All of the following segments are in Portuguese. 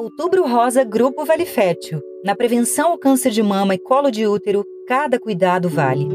Outubro Rosa Grupo Vale Fértil. Na prevenção ao câncer de mama e colo de útero, cada cuidado vale.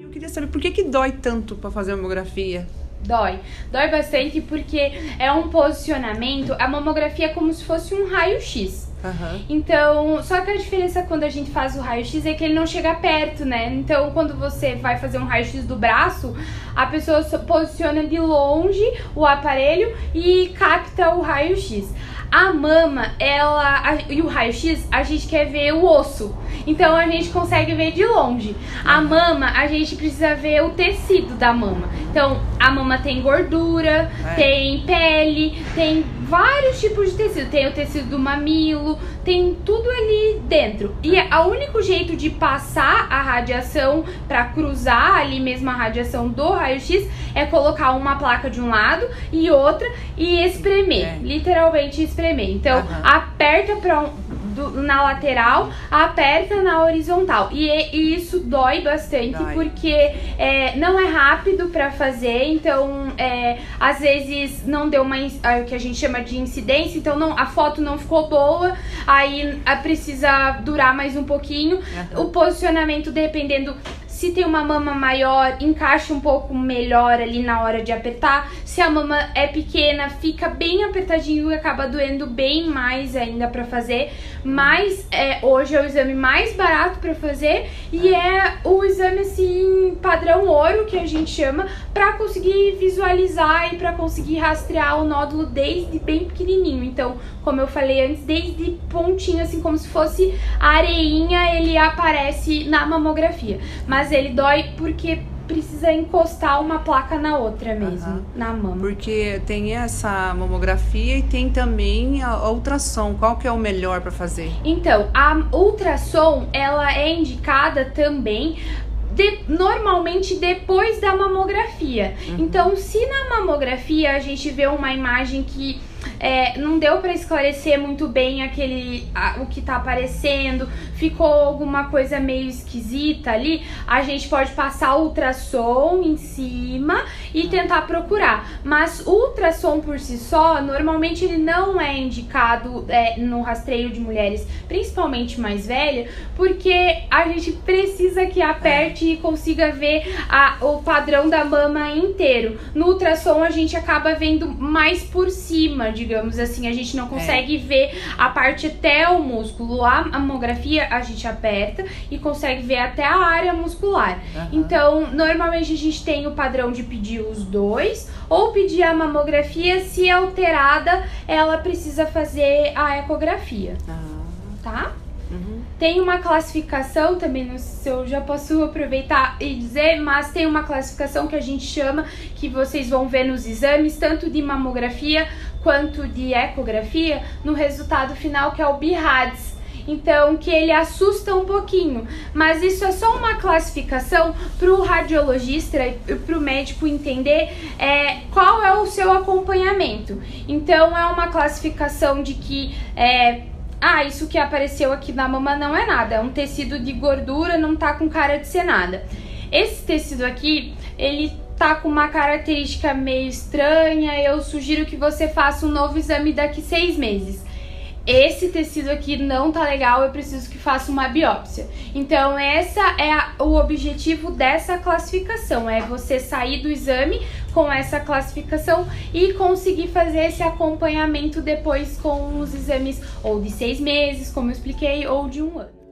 Eu queria saber por que, que dói tanto para fazer a mamografia? Dói. Dói bastante porque é um posicionamento. A mamografia é como se fosse um raio-x. Aham. Então, só que a diferença quando a gente faz o raio-x é que ele não chega perto, né? Então, quando você vai fazer um raio-x do braço, a pessoa posiciona de longe o aparelho e capta o raio-x. A mama, ela a- e o raio-x, a gente quer ver o osso. Então a gente consegue ver de longe. A mama, a gente precisa ver o tecido da mama. Então, a mama tem gordura, É. tem pele, tem vários tipos de tecido. Tem o tecido do mamilo, tem tudo ali dentro. E o único jeito de passar a radiação pra cruzar ali mesmo a radiação do raio-x é colocar uma placa de um lado e outra e espremer, É. literalmente espremer. Então, Aham. aperta pra um- do- na lateral, aperta na horizontal. E, e isso dói bastante Dói. porque é, não é rápido pra fazer, então é, às vezes não deu uma ah, o que a gente chama de incidência, então não, a foto não ficou boa, aí ah, precisa durar mais um pouquinho. Aham. O posicionamento, dependendo se tem uma mama maior, encaixa um pouco melhor ali na hora de apertar. Se a mama é pequena, fica bem apertadinho e acaba doendo bem mais ainda pra fazer. Mas é, hoje é o exame mais barato pra fazer e é o exame assim padrão ouro que a gente chama pra conseguir visualizar e pra conseguir rastrear o nódulo desde bem pequenininho. Então, como eu falei antes, desde pontinho assim como se fosse areinha, ele aparece na mamografia. Mas ele dói porque precisa encostar uma placa na outra mesmo, Aham. na mama. Porque tem essa mamografia e tem também a ultrassom. Qual que é o melhor para fazer? Então, a ultrassom, ela é indicada também de- normalmente depois da mamografia. Então, se na mamografia a gente vê uma imagem que é, não deu para esclarecer muito bem aquele a- o que tá aparecendo, ficou alguma coisa meio esquisita ali, a gente pode passar ultrassom em cima e tentar procurar. Mas ultrassom por si só, normalmente ele não é indicado é, no rastreio de mulheres, principalmente mais velha, porque a gente precisa que aperte e consiga ver a- o padrão da mama inteiro. No ultrassom a gente acaba vendo mais por cima, digamos assim, a gente não consegue ver a parte até o músculo. A mamografia a gente aperta e consegue ver até a área muscular. Aham. Então, normalmente a gente tem o padrão de pedir os dois ou pedir a mamografia, se alterada, ela precisa fazer a ecografia, Ah, tá? uhum. Tem uma classificação também, não sei se eu já posso aproveitar e dizer, mas tem uma classificação que a gente chama, que vocês vão ver nos exames, tanto de mamografia quanto de ecografia, no resultado final, que é o BIRADS. Então, que ele assusta um pouquinho, mas isso é só uma classificação para o radiologista e para o médico entender é, qual é o seu acompanhamento. Então, é uma classificação de que é, ah, isso que apareceu aqui na mama não é nada, é um tecido de gordura, não tá com cara de ser nada. Esse tecido aqui, ele tá com uma característica meio estranha, eu sugiro que você faça um novo exame daqui seis meses. Esse tecido aqui não tá legal, eu preciso que faça uma biópsia. Então, essa é a- o objetivo dessa classificação, é você sair do exame com essa classificação e conseguir fazer esse acompanhamento depois com os exames ou de seis meses, como eu expliquei, ou de um ano.